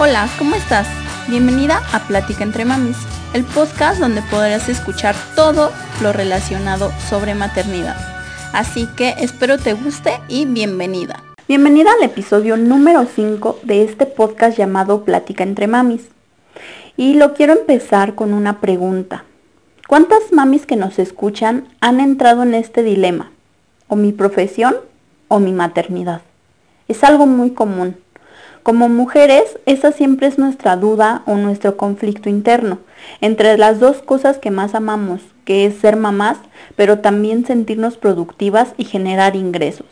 Hola, ¿cómo estás? Bienvenida a Plática entre Mamis, el podcast donde podrás escuchar todo lo relacionado sobre maternidad. Así que espero te guste y bienvenida. Bienvenida al episodio número 5 de este podcast llamado Plática entre Mamis. Y lo quiero empezar con una pregunta. ¿Cuántas mamis que nos escuchan han entrado en este dilema? ¿O mi profesión o mi maternidad? Es algo muy común. Como mujeres, esa siempre es nuestra duda o nuestro conflicto interno, entre las dos cosas que más amamos, que es ser mamás, pero también sentirnos productivas y generar ingresos.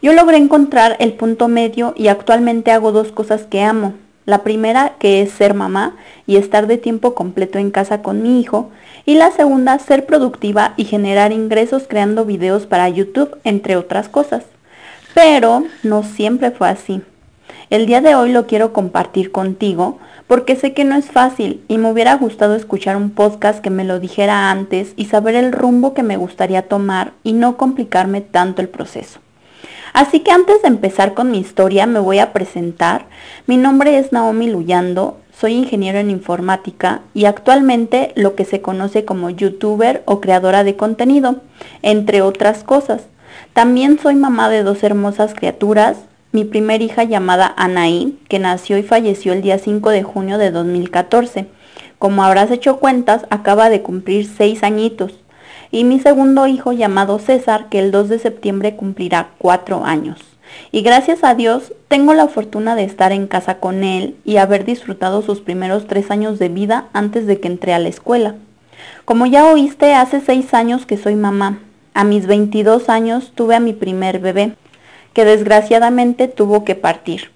Yo logré encontrar el punto medio y actualmente hago dos cosas que amo. La primera, que es ser mamá y estar de tiempo completo en casa con mi hijo. Y la segunda, ser productiva y generar ingresos creando videos para YouTube, entre otras cosas. Pero no siempre fue así. El día de hoy lo quiero compartir contigo porque sé que no es fácil y me hubiera gustado escuchar un podcast que me lo dijera antes y saber el rumbo que me gustaría tomar y no complicarme tanto el proceso. Así que antes de empezar con mi historia me voy a presentar. Mi nombre es Naomi Luyando, soy ingeniero en informática y actualmente lo que se conoce como youtuber o creadora de contenido, entre otras cosas. También soy mamá de dos hermosas criaturas, mi primer hija llamada Anaí, que nació y falleció el día 5 de junio de 2014. Como habrás hecho cuentas, acaba de cumplir seis añitos. Y mi segundo hijo llamado César, que el 2 de septiembre cumplirá cuatro años. Y gracias a Dios tengo la fortuna de estar en casa con él y haber disfrutado sus primeros tres años de vida antes de que entré a la escuela. Como ya oíste, hace seis años que soy mamá. A mis 22 años tuve a mi primer bebé desgraciadamente tuvo que partir.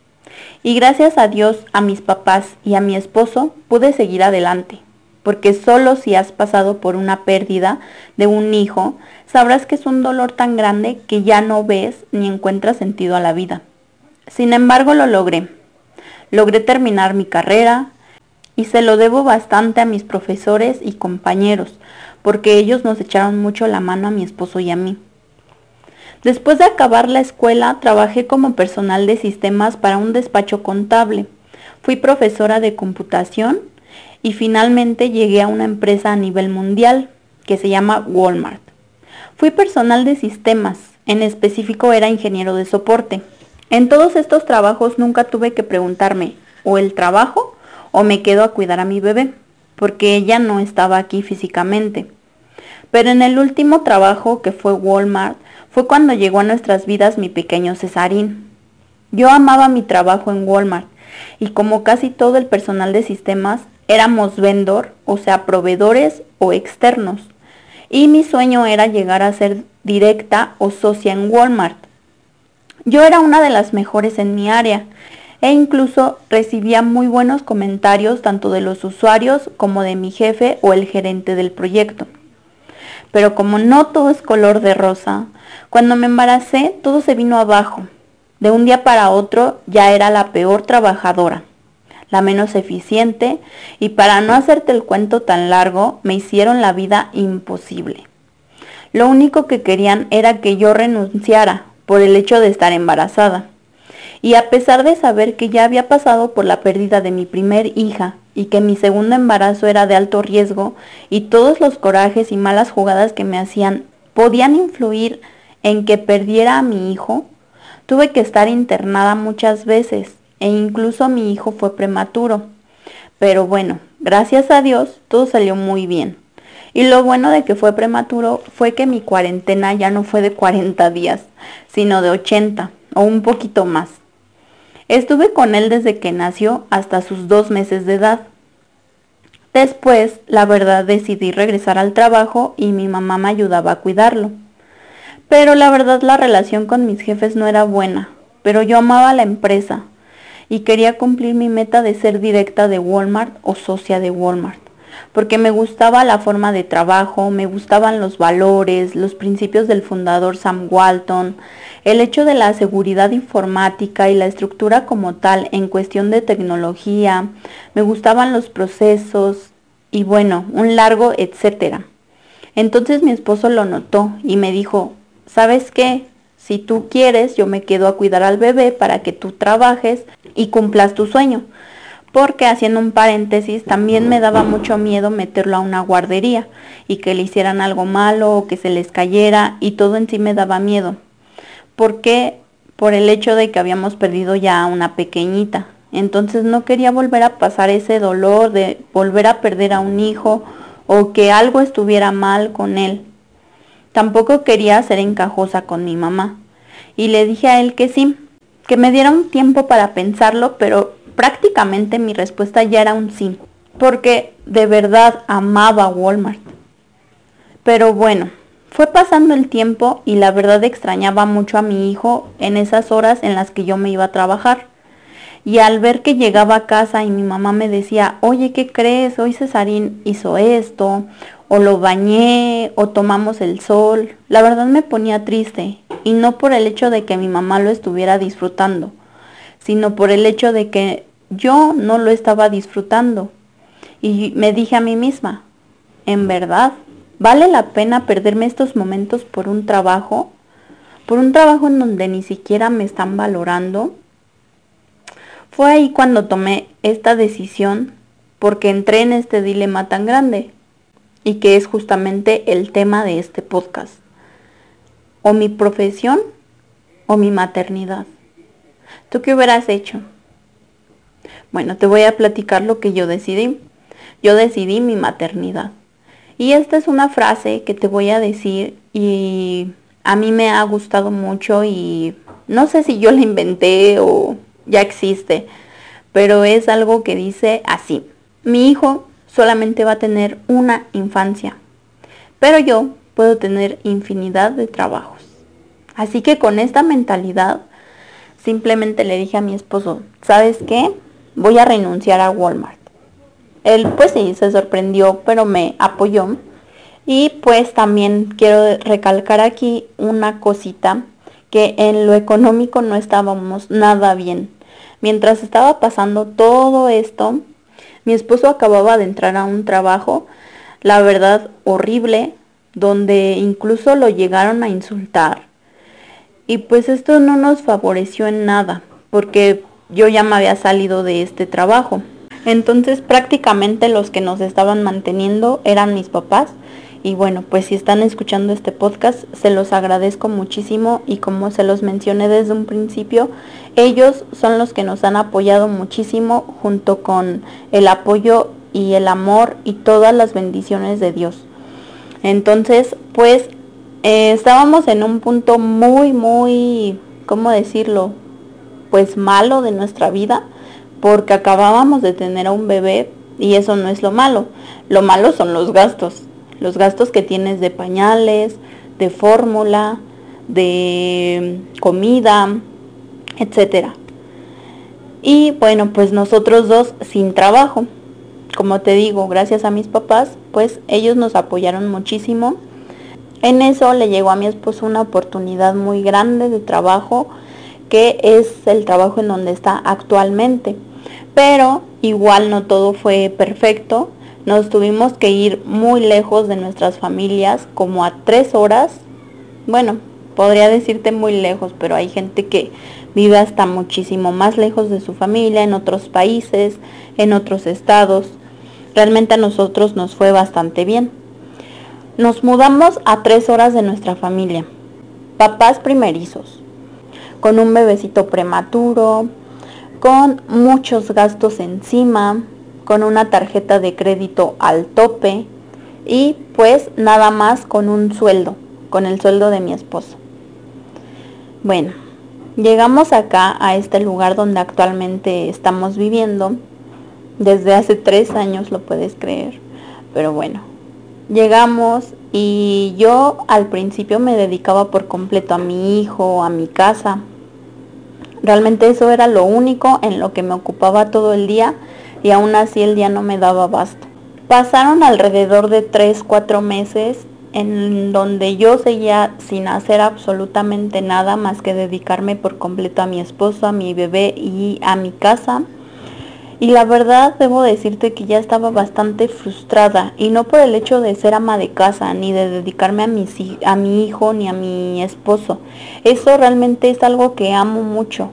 Y gracias a Dios, a mis papás y a mi esposo pude seguir adelante, porque solo si has pasado por una pérdida de un hijo, sabrás que es un dolor tan grande que ya no ves ni encuentras sentido a la vida. Sin embargo, lo logré. Logré terminar mi carrera y se lo debo bastante a mis profesores y compañeros, porque ellos nos echaron mucho la mano a mi esposo y a mí. Después de acabar la escuela, trabajé como personal de sistemas para un despacho contable. Fui profesora de computación y finalmente llegué a una empresa a nivel mundial que se llama Walmart. Fui personal de sistemas, en específico era ingeniero de soporte. En todos estos trabajos nunca tuve que preguntarme o el trabajo o me quedo a cuidar a mi bebé, porque ella no estaba aquí físicamente. Pero en el último trabajo que fue Walmart, fue cuando llegó a nuestras vidas mi pequeño Cesarín. Yo amaba mi trabajo en Walmart y como casi todo el personal de sistemas, éramos vendor, o sea, proveedores o externos. Y mi sueño era llegar a ser directa o socia en Walmart. Yo era una de las mejores en mi área e incluso recibía muy buenos comentarios tanto de los usuarios como de mi jefe o el gerente del proyecto. Pero como no todo es color de rosa, cuando me embaracé todo se vino abajo. De un día para otro ya era la peor trabajadora, la menos eficiente y para no hacerte el cuento tan largo me hicieron la vida imposible. Lo único que querían era que yo renunciara por el hecho de estar embarazada. Y a pesar de saber que ya había pasado por la pérdida de mi primer hija y que mi segundo embarazo era de alto riesgo y todos los corajes y malas jugadas que me hacían podían influir en que perdiera a mi hijo, tuve que estar internada muchas veces e incluso mi hijo fue prematuro. Pero bueno, gracias a Dios todo salió muy bien. Y lo bueno de que fue prematuro fue que mi cuarentena ya no fue de 40 días, sino de 80 o un poquito más. Estuve con él desde que nació hasta sus dos meses de edad. Después, la verdad, decidí regresar al trabajo y mi mamá me ayudaba a cuidarlo. Pero la verdad la relación con mis jefes no era buena, pero yo amaba la empresa y quería cumplir mi meta de ser directa de Walmart o socia de Walmart, porque me gustaba la forma de trabajo, me gustaban los valores, los principios del fundador Sam Walton, el hecho de la seguridad informática y la estructura como tal en cuestión de tecnología, me gustaban los procesos y bueno, un largo etcétera. Entonces mi esposo lo notó y me dijo, ¿sabes qué? Si tú quieres, yo me quedo a cuidar al bebé para que tú trabajes y cumplas tu sueño. Porque haciendo un paréntesis, también me daba mucho miedo meterlo a una guardería y que le hicieran algo malo o que se les cayera y todo en sí me daba miedo. Porque por el hecho de que habíamos perdido ya a una pequeñita. Entonces no quería volver a pasar ese dolor de volver a perder a un hijo o que algo estuviera mal con él. Tampoco quería ser encajosa con mi mamá. Y le dije a él que sí, que me diera un tiempo para pensarlo, pero prácticamente mi respuesta ya era un sí, porque de verdad amaba Walmart. Pero bueno, fue pasando el tiempo y la verdad extrañaba mucho a mi hijo en esas horas en las que yo me iba a trabajar. Y al ver que llegaba a casa y mi mamá me decía, oye, ¿qué crees? Hoy Cesarín hizo esto, o lo bañé, o tomamos el sol. La verdad me ponía triste, y no por el hecho de que mi mamá lo estuviera disfrutando, sino por el hecho de que yo no lo estaba disfrutando. Y me dije a mí misma, en verdad, ¿Vale la pena perderme estos momentos por un trabajo? Por un trabajo en donde ni siquiera me están valorando. Fue ahí cuando tomé esta decisión porque entré en este dilema tan grande y que es justamente el tema de este podcast. O mi profesión o mi maternidad. ¿Tú qué hubieras hecho? Bueno, te voy a platicar lo que yo decidí. Yo decidí mi maternidad. Y esta es una frase que te voy a decir y a mí me ha gustado mucho y no sé si yo la inventé o ya existe, pero es algo que dice así. Mi hijo solamente va a tener una infancia, pero yo puedo tener infinidad de trabajos. Así que con esta mentalidad simplemente le dije a mi esposo, ¿sabes qué? Voy a renunciar a Walmart. Él pues sí, se sorprendió, pero me apoyó. Y pues también quiero recalcar aquí una cosita, que en lo económico no estábamos nada bien. Mientras estaba pasando todo esto, mi esposo acababa de entrar a un trabajo, la verdad horrible, donde incluso lo llegaron a insultar. Y pues esto no nos favoreció en nada, porque yo ya me había salido de este trabajo. Entonces prácticamente los que nos estaban manteniendo eran mis papás. Y bueno, pues si están escuchando este podcast, se los agradezco muchísimo y como se los mencioné desde un principio, ellos son los que nos han apoyado muchísimo junto con el apoyo y el amor y todas las bendiciones de Dios. Entonces, pues eh, estábamos en un punto muy, muy, ¿cómo decirlo? Pues malo de nuestra vida porque acabábamos de tener a un bebé y eso no es lo malo. Lo malo son los gastos, los gastos que tienes de pañales, de fórmula, de comida, etcétera. Y bueno, pues nosotros dos sin trabajo. Como te digo, gracias a mis papás, pues ellos nos apoyaron muchísimo. En eso le llegó a mi esposo una oportunidad muy grande de trabajo, que es el trabajo en donde está actualmente pero igual no todo fue perfecto. Nos tuvimos que ir muy lejos de nuestras familias, como a tres horas. Bueno, podría decirte muy lejos, pero hay gente que vive hasta muchísimo más lejos de su familia, en otros países, en otros estados. Realmente a nosotros nos fue bastante bien. Nos mudamos a tres horas de nuestra familia. Papás primerizos, con un bebecito prematuro, con muchos gastos encima, con una tarjeta de crédito al tope y pues nada más con un sueldo, con el sueldo de mi esposo. Bueno, llegamos acá a este lugar donde actualmente estamos viviendo. Desde hace tres años lo puedes creer. Pero bueno, llegamos y yo al principio me dedicaba por completo a mi hijo, a mi casa, Realmente eso era lo único en lo que me ocupaba todo el día y aún así el día no me daba basto. Pasaron alrededor de 3, 4 meses en donde yo seguía sin hacer absolutamente nada más que dedicarme por completo a mi esposo, a mi bebé y a mi casa. Y la verdad debo decirte que ya estaba bastante frustrada y no por el hecho de ser ama de casa ni de dedicarme a mi, a mi hijo ni a mi esposo. Eso realmente es algo que amo mucho.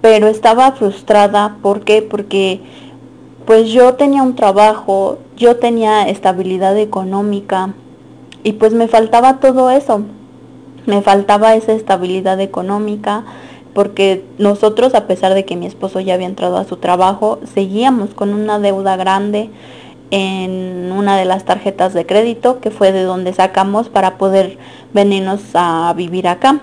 Pero estaba frustrada, ¿por qué? Porque pues yo tenía un trabajo, yo tenía estabilidad económica y pues me faltaba todo eso. Me faltaba esa estabilidad económica porque nosotros, a pesar de que mi esposo ya había entrado a su trabajo, seguíamos con una deuda grande en una de las tarjetas de crédito, que fue de donde sacamos para poder venirnos a vivir acá.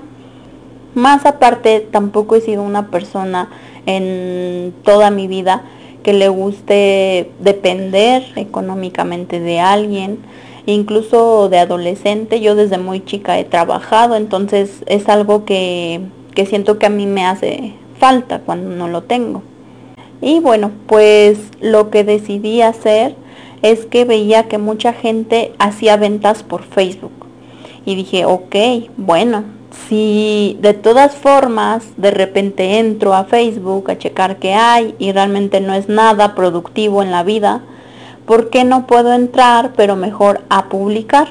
Más aparte, tampoco he sido una persona en toda mi vida que le guste depender económicamente de alguien, incluso de adolescente. Yo desde muy chica he trabajado, entonces es algo que, que siento que a mí me hace falta cuando no lo tengo. Y bueno, pues lo que decidí hacer es que veía que mucha gente hacía ventas por Facebook. Y dije, ok, bueno, si de todas formas de repente entro a Facebook a checar qué hay y realmente no es nada productivo en la vida, ¿por qué no puedo entrar pero mejor a publicar?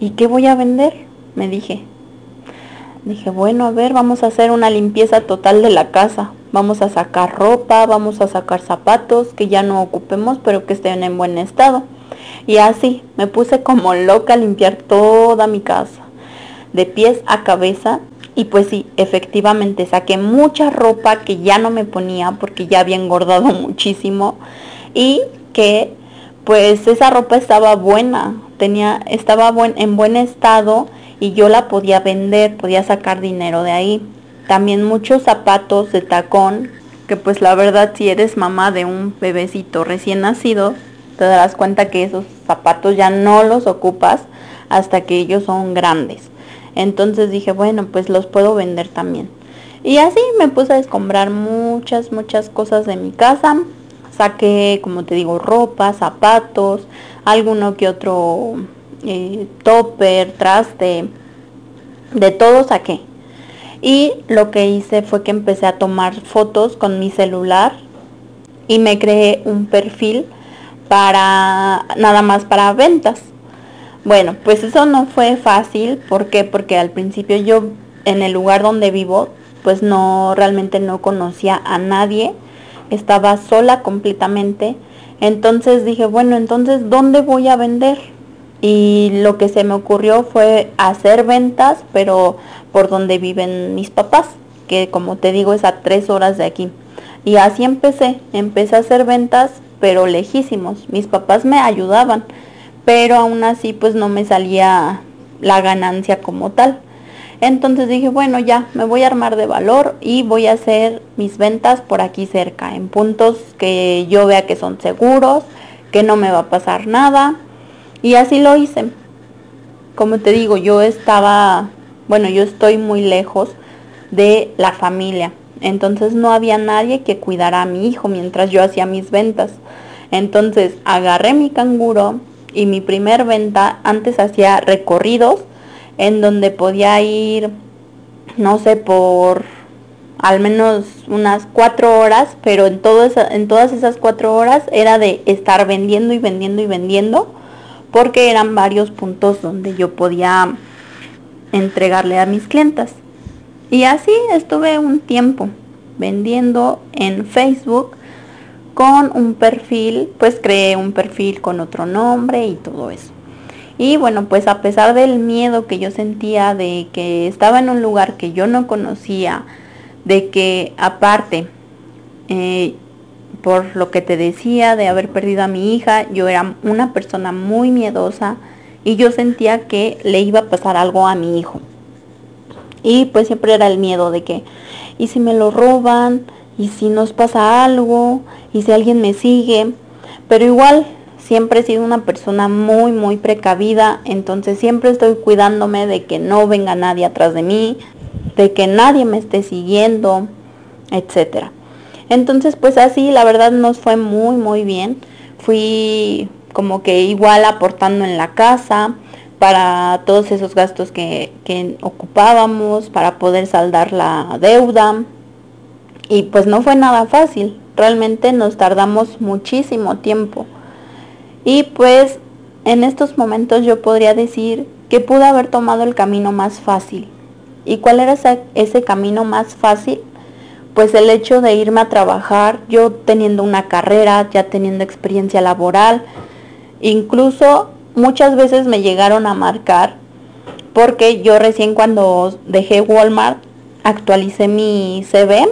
¿Y qué voy a vender? Me dije. Dije, bueno, a ver, vamos a hacer una limpieza total de la casa. Vamos a sacar ropa, vamos a sacar zapatos que ya no ocupemos pero que estén en buen estado. Y así me puse como loca a limpiar toda mi casa de pies a cabeza y pues sí, efectivamente saqué mucha ropa que ya no me ponía porque ya había engordado muchísimo y que pues esa ropa estaba buena, tenía estaba en buen estado y yo la podía vender, podía sacar dinero de ahí. También muchos zapatos de tacón, que pues la verdad si eres mamá de un bebecito recién nacido, te darás cuenta que esos zapatos ya no los ocupas hasta que ellos son grandes. Entonces dije, bueno, pues los puedo vender también. Y así me puse a descombrar muchas, muchas cosas de mi casa. Saqué, como te digo, ropa, zapatos, alguno que otro eh, topper, traste, de todo saqué. Y lo que hice fue que empecé a tomar fotos con mi celular y me creé un perfil para nada más para ventas. Bueno, pues eso no fue fácil, ¿por qué? Porque al principio yo en el lugar donde vivo, pues no realmente no conocía a nadie, estaba sola completamente. Entonces dije, bueno, entonces ¿dónde voy a vender? Y lo que se me ocurrió fue hacer ventas, pero por donde viven mis papás, que como te digo es a tres horas de aquí. Y así empecé, empecé a hacer ventas, pero lejísimos. Mis papás me ayudaban pero aún así pues no me salía la ganancia como tal. Entonces dije, bueno, ya me voy a armar de valor y voy a hacer mis ventas por aquí cerca, en puntos que yo vea que son seguros, que no me va a pasar nada. Y así lo hice. Como te digo, yo estaba, bueno, yo estoy muy lejos de la familia. Entonces no había nadie que cuidara a mi hijo mientras yo hacía mis ventas. Entonces agarré mi canguro, y mi primer venta antes hacía recorridos en donde podía ir, no sé, por al menos unas cuatro horas, pero en, todo en todas esas cuatro horas era de estar vendiendo y vendiendo y vendiendo, porque eran varios puntos donde yo podía entregarle a mis clientas. Y así estuve un tiempo vendiendo en Facebook con un perfil, pues creé un perfil con otro nombre y todo eso. Y bueno, pues a pesar del miedo que yo sentía de que estaba en un lugar que yo no conocía, de que aparte, eh, por lo que te decía de haber perdido a mi hija, yo era una persona muy miedosa y yo sentía que le iba a pasar algo a mi hijo. Y pues siempre era el miedo de que, ¿y si me lo roban? ¿Y si nos pasa algo? y si alguien me sigue, pero igual siempre he sido una persona muy, muy precavida, entonces siempre estoy cuidándome de que no venga nadie atrás de mí, de que nadie me esté siguiendo, etcétera. Entonces, pues así, la verdad nos fue muy, muy bien. Fui como que igual aportando en la casa para todos esos gastos que, ocupábamos, para poder saldar la deuda. Y pues no fue nada fácil, realmente nos tardamos muchísimo tiempo. Y pues en estos momentos yo podría decir que pude haber tomado el camino más fácil. ¿Y cuál era ese camino más fácil? Pues el hecho de irme a trabajar, yo teniendo una carrera, ya teniendo experiencia laboral, incluso muchas veces me llegaron a marcar porque yo recién cuando dejé Walmart actualicé mi CV,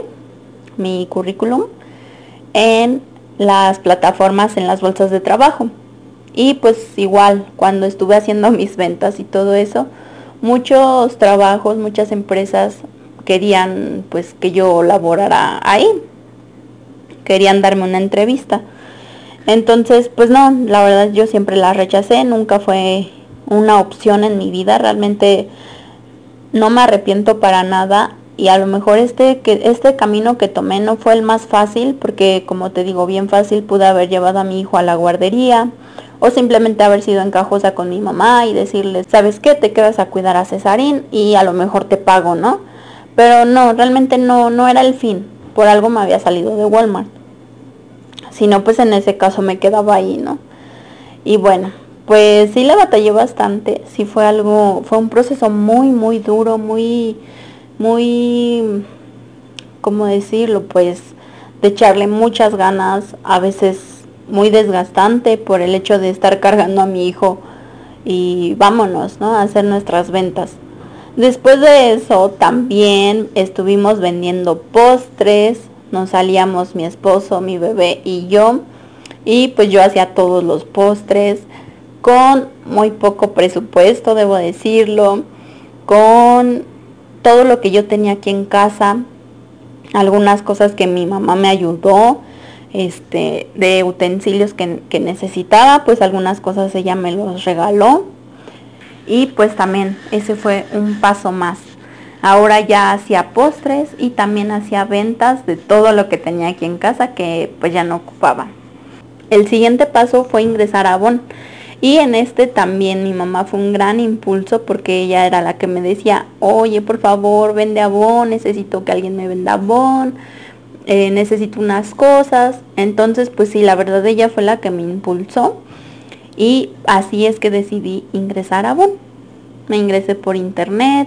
mi currículum, en las plataformas, en las bolsas de trabajo. Y pues igual, cuando estuve haciendo mis ventas y todo eso, muchos trabajos, muchas empresas querían pues que yo laborara ahí. Querían darme una entrevista. Entonces, pues no, la verdad yo siempre la rechacé, nunca fue una opción en mi vida, realmente no me arrepiento para nada y a lo mejor este que este camino que tomé no fue el más fácil porque como te digo bien fácil pude haber llevado a mi hijo a la guardería o simplemente haber sido encajosa con mi mamá y decirle sabes qué te quedas a cuidar a Cesarín y a lo mejor te pago no pero no realmente no no era el fin por algo me había salido de Walmart si no pues en ese caso me quedaba ahí no y bueno pues sí le batallé bastante sí fue algo fue un proceso muy muy duro muy muy, ¿cómo decirlo? Pues de echarle muchas ganas, a veces muy desgastante por el hecho de estar cargando a mi hijo y vámonos, ¿no? A hacer nuestras ventas. Después de eso también estuvimos vendiendo postres, nos salíamos mi esposo, mi bebé y yo, y pues yo hacía todos los postres con muy poco presupuesto, debo decirlo, con todo lo que yo tenía aquí en casa, algunas cosas que mi mamá me ayudó, este, de utensilios que, que, necesitaba, pues algunas cosas ella me los regaló. Y pues también ese fue un paso más. Ahora ya hacía postres y también hacía ventas de todo lo que tenía aquí en casa que pues ya no ocupaba. El siguiente paso fue ingresar a Avon. Y en este también mi mamá fue un gran impulso porque ella era la que me decía, oye, por favor, vende abón, necesito que alguien me venda abón, eh, necesito unas cosas. Entonces, pues sí, la verdad ella fue la que me impulsó. Y así es que decidí ingresar a Avon. Me ingresé por internet.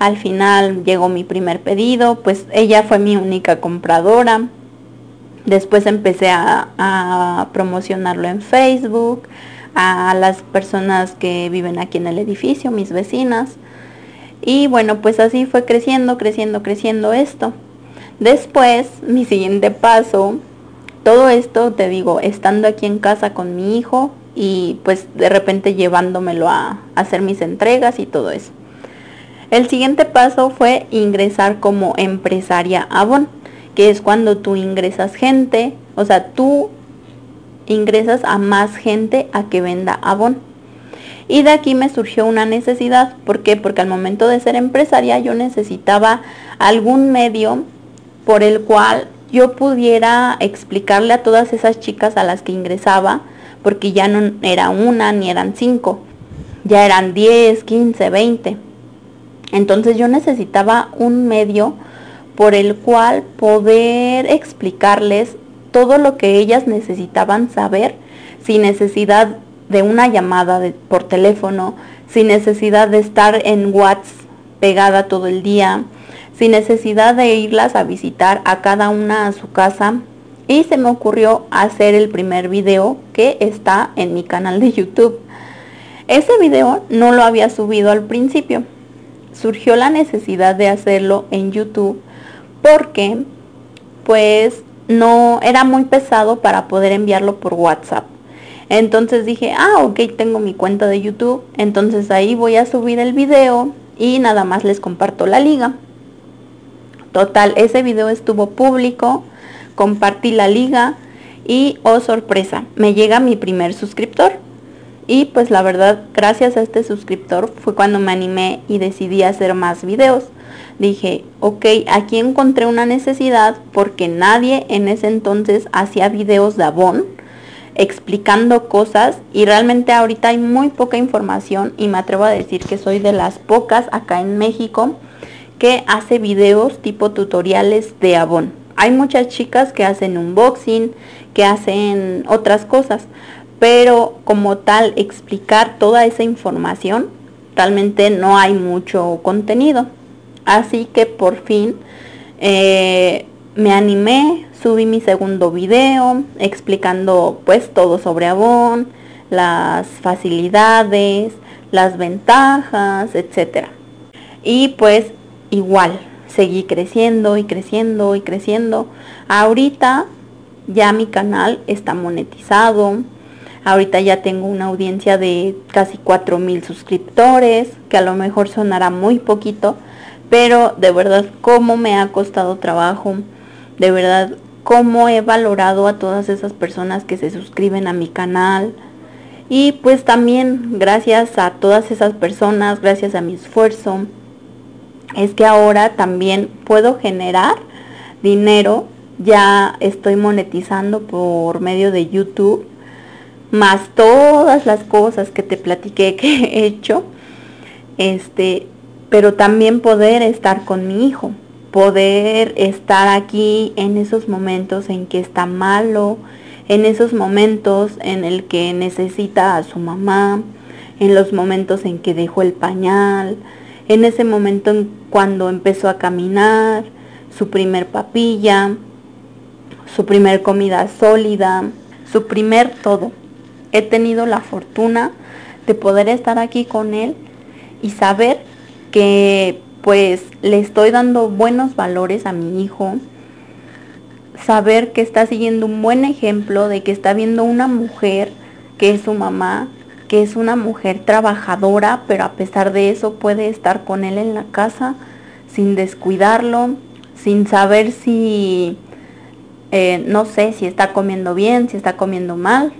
Al final llegó mi primer pedido, pues ella fue mi única compradora. Después empecé a, a promocionarlo en Facebook a las personas que viven aquí en el edificio, mis vecinas. Y bueno, pues así fue creciendo, creciendo, creciendo esto. Después, mi siguiente paso, todo esto, te digo, estando aquí en casa con mi hijo y pues de repente llevándomelo a, hacer mis entregas y todo eso. El siguiente paso fue ingresar como empresaria Avon, que es cuando tú ingresas gente, o sea, tú ingresas a más gente a que venda Avon. Y de aquí me surgió una necesidad. ¿Por qué? Porque al momento de ser empresaria yo necesitaba algún medio por el cual yo pudiera explicarle a todas esas chicas a las que ingresaba, porque ya no era una ni eran cinco, ya eran 10, 15, 20. Entonces yo necesitaba un medio por el cual poder explicarles todo lo que ellas necesitaban saber sin necesidad de una llamada por teléfono, sin necesidad de estar en WhatsApp pegada todo el día, sin necesidad de irlas a visitar a cada una a su casa. Y se me ocurrió hacer el primer video que está en mi canal de YouTube. Ese video no lo había subido al principio. Surgió la necesidad de hacerlo en YouTube porque pues no era muy pesado para poder enviarlo por WhatsApp. Entonces dije, ah, ok, tengo mi cuenta de YouTube. Entonces ahí voy a subir el video y nada más les comparto la liga. Total, ese video estuvo público, compartí la liga y, oh sorpresa, me llega mi primer suscriptor. Y pues la verdad, gracias a este suscriptor fue cuando me animé y decidí hacer más videos dije, ok, aquí encontré una necesidad porque nadie en ese entonces hacía videos de Avon explicando cosas y realmente ahorita hay muy poca información y me atrevo a decir que soy de las pocas acá en México que hace videos tipo tutoriales de Avon. Hay muchas chicas que hacen unboxing, que hacen otras cosas, pero como tal explicar toda esa información, realmente no hay mucho contenido. Así que por fin eh, me animé, subí mi segundo video explicando pues todo sobre Avon, las facilidades, las ventajas, etcétera. Y pues igual, seguí creciendo y creciendo y creciendo. Ahorita ya mi canal está monetizado. Ahorita ya tengo una audiencia de casi 4000 suscriptores, que a lo mejor sonará muy poquito, pero de verdad cómo me ha costado trabajo, de verdad cómo he valorado a todas esas personas que se suscriben a mi canal. Y pues también gracias a todas esas personas, gracias a mi esfuerzo, es que ahora también puedo generar dinero. Ya estoy monetizando por medio de YouTube, más todas las cosas que te platiqué que he hecho. Este, pero también poder estar con mi hijo, poder estar aquí en esos momentos en que está malo, en esos momentos en el que necesita a su mamá, en los momentos en que dejó el pañal, en ese momento en cuando empezó a caminar, su primer papilla, su primer comida sólida, su primer todo. He tenido la fortuna de poder estar aquí con él y saber que pues le estoy dando buenos valores a mi hijo, saber que está siguiendo un buen ejemplo de que está viendo una mujer que es su mamá, que es una mujer trabajadora, pero a pesar de eso puede estar con él en la casa sin descuidarlo, sin saber si, eh, no sé, si está comiendo bien, si está comiendo mal.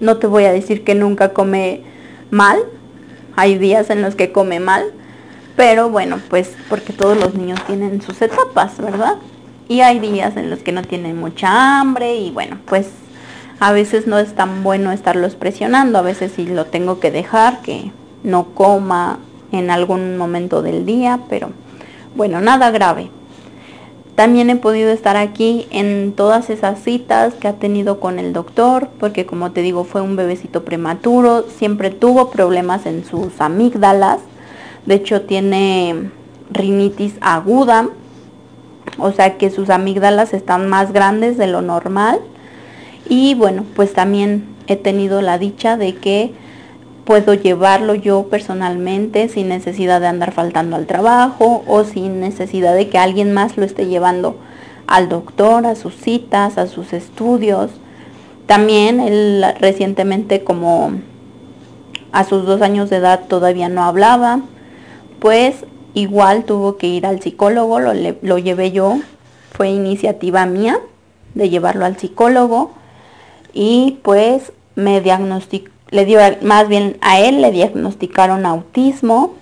No te voy a decir que nunca come mal, hay días en los que come mal, pero bueno, pues porque todos los niños tienen sus etapas, ¿verdad? Y hay días en los que no tienen mucha hambre y bueno, pues a veces no es tan bueno estarlos presionando, a veces sí lo tengo que dejar que no coma en algún momento del día, pero bueno, nada grave. También he podido estar aquí en todas esas citas que ha tenido con el doctor, porque como te digo, fue un bebecito prematuro, siempre tuvo problemas en sus amígdalas, de hecho, tiene rinitis aguda, o sea que sus amígdalas están más grandes de lo normal. Y bueno, pues también he tenido la dicha de que puedo llevarlo yo personalmente sin necesidad de andar faltando al trabajo o sin necesidad de que alguien más lo esté llevando al doctor, a sus citas, a sus estudios. También él recientemente como a sus dos años de edad todavía no hablaba, pues igual tuvo que ir al psicólogo, lo, lo llevé yo, fue iniciativa mía de llevarlo al psicólogo y pues me diagnosticó, le dio, más bien a él le diagnosticaron autismo,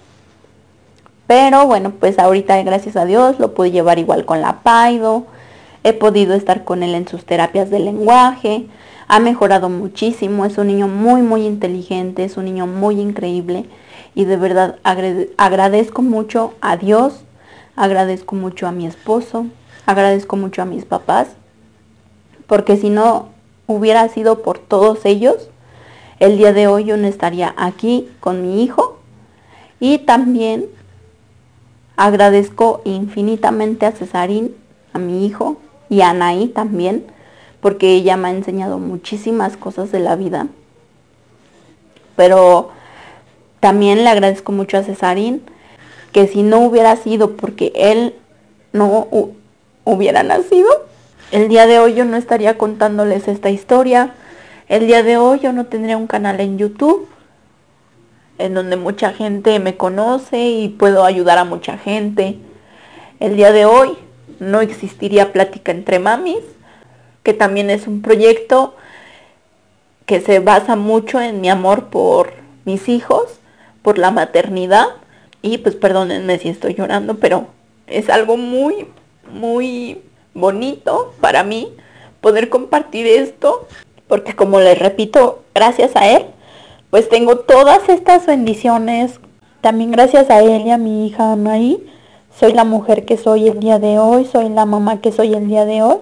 pero bueno, pues ahorita gracias a Dios lo pude llevar igual con la Paido, he podido estar con él en sus terapias de lenguaje, ha mejorado muchísimo, es un niño muy muy inteligente, es un niño muy increíble y de verdad agradezco mucho a Dios, agradezco mucho a mi esposo, agradezco mucho a mis papás, porque si no hubiera sido por todos ellos, el día de hoy yo no estaría aquí con mi hijo y también agradezco infinitamente a Cesarín, a mi hijo y a Anaí también, porque ella me ha enseñado muchísimas cosas de la vida. Pero también le agradezco mucho a Cesarín, que si no hubiera sido porque él no hubiera nacido, el día de hoy yo no estaría contándoles esta historia. El día de hoy yo no tendría un canal en YouTube en donde mucha gente me conoce y puedo ayudar a mucha gente. El día de hoy no existiría Plática entre Mamis, que también es un proyecto que se basa mucho en mi amor por mis hijos por la maternidad. Y pues perdónenme si estoy llorando, pero es algo muy, muy bonito para mí poder compartir esto. Porque como les repito, gracias a él, pues tengo todas estas bendiciones. También gracias a él y a mi hija Anaí, soy la mujer que soy el día de hoy, soy la mamá que soy el día de hoy.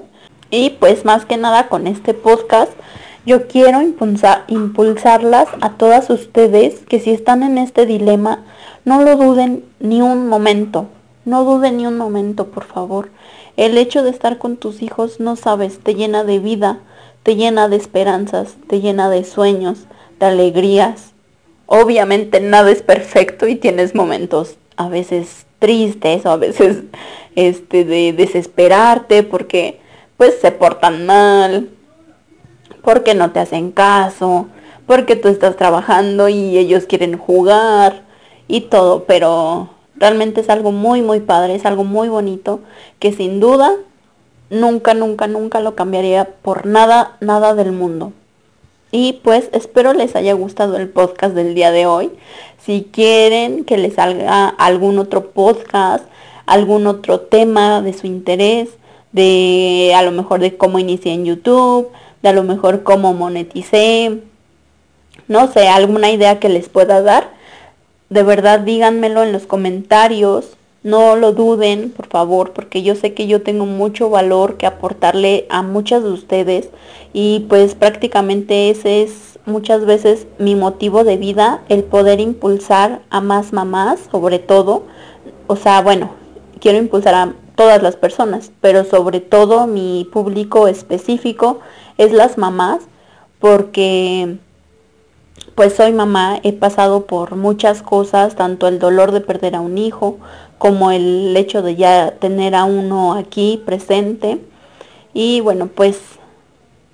Y pues más que nada con este podcast yo quiero impulsar, impulsarlas a todas ustedes que si están en este dilema, no lo duden ni un momento. No duden ni un momento, por favor. El hecho de estar con tus hijos, no sabes, te llena de vida, te llena de esperanzas, te llena de sueños, de alegrías. Obviamente nada es perfecto y tienes momentos a veces tristes o a veces este de desesperarte porque pues se portan mal, porque no te hacen caso, porque tú estás trabajando y ellos quieren jugar y todo, pero realmente es algo muy, muy padre, es algo muy bonito que sin duda nunca, nunca, nunca lo cambiaría por nada, nada del mundo. Y pues espero les haya gustado el podcast del día de hoy. Si quieren que les salga algún otro podcast, algún otro tema de su interés, de a lo mejor de cómo inicié en YouTube, de a lo mejor cómo moneticé, no sé, alguna idea que les pueda dar. De verdad díganmelo en los comentarios, no lo duden, por favor, porque yo sé que yo tengo mucho valor que aportarle a muchas de ustedes y pues prácticamente ese es muchas veces mi motivo de vida, el poder impulsar a más mamás, sobre todo. O sea, bueno, quiero impulsar a todas las personas, pero sobre todo mi público específico es las mamás, porque pues soy mamá, he pasado por muchas cosas, tanto el dolor de perder a un hijo, como el hecho de ya tener a uno aquí presente. Y bueno, pues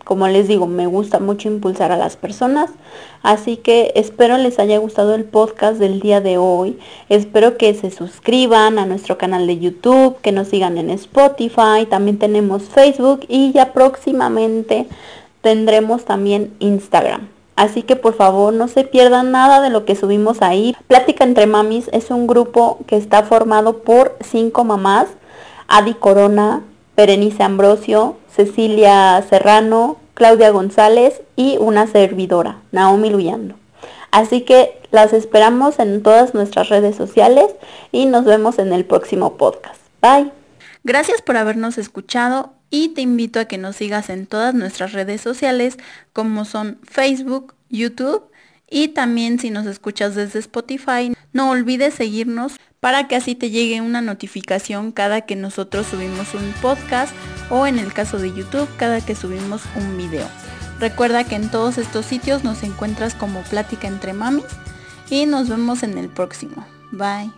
como les digo, me gusta mucho impulsar a las personas. Así que espero les haya gustado el podcast del día de hoy. Espero que se suscriban a nuestro canal de YouTube, que nos sigan en Spotify. También tenemos Facebook y ya próximamente tendremos también Instagram. Así que por favor no se pierdan nada de lo que subimos ahí. Plática entre Mamis es un grupo que está formado por cinco mamás. Adi Corona, Berenice Ambrosio, Cecilia Serrano, Claudia González y una servidora, Naomi Luyando. Así que las esperamos en todas nuestras redes sociales y nos vemos en el próximo podcast. Bye. Gracias por habernos escuchado y te invito a que nos sigas en todas nuestras redes sociales como son Facebook, YouTube y también si nos escuchas desde Spotify, no olvides seguirnos para que así te llegue una notificación cada que nosotros subimos un podcast o en el caso de YouTube cada que subimos un video. Recuerda que en todos estos sitios nos encuentras como Plática entre Mamis y nos vemos en el próximo. Bye.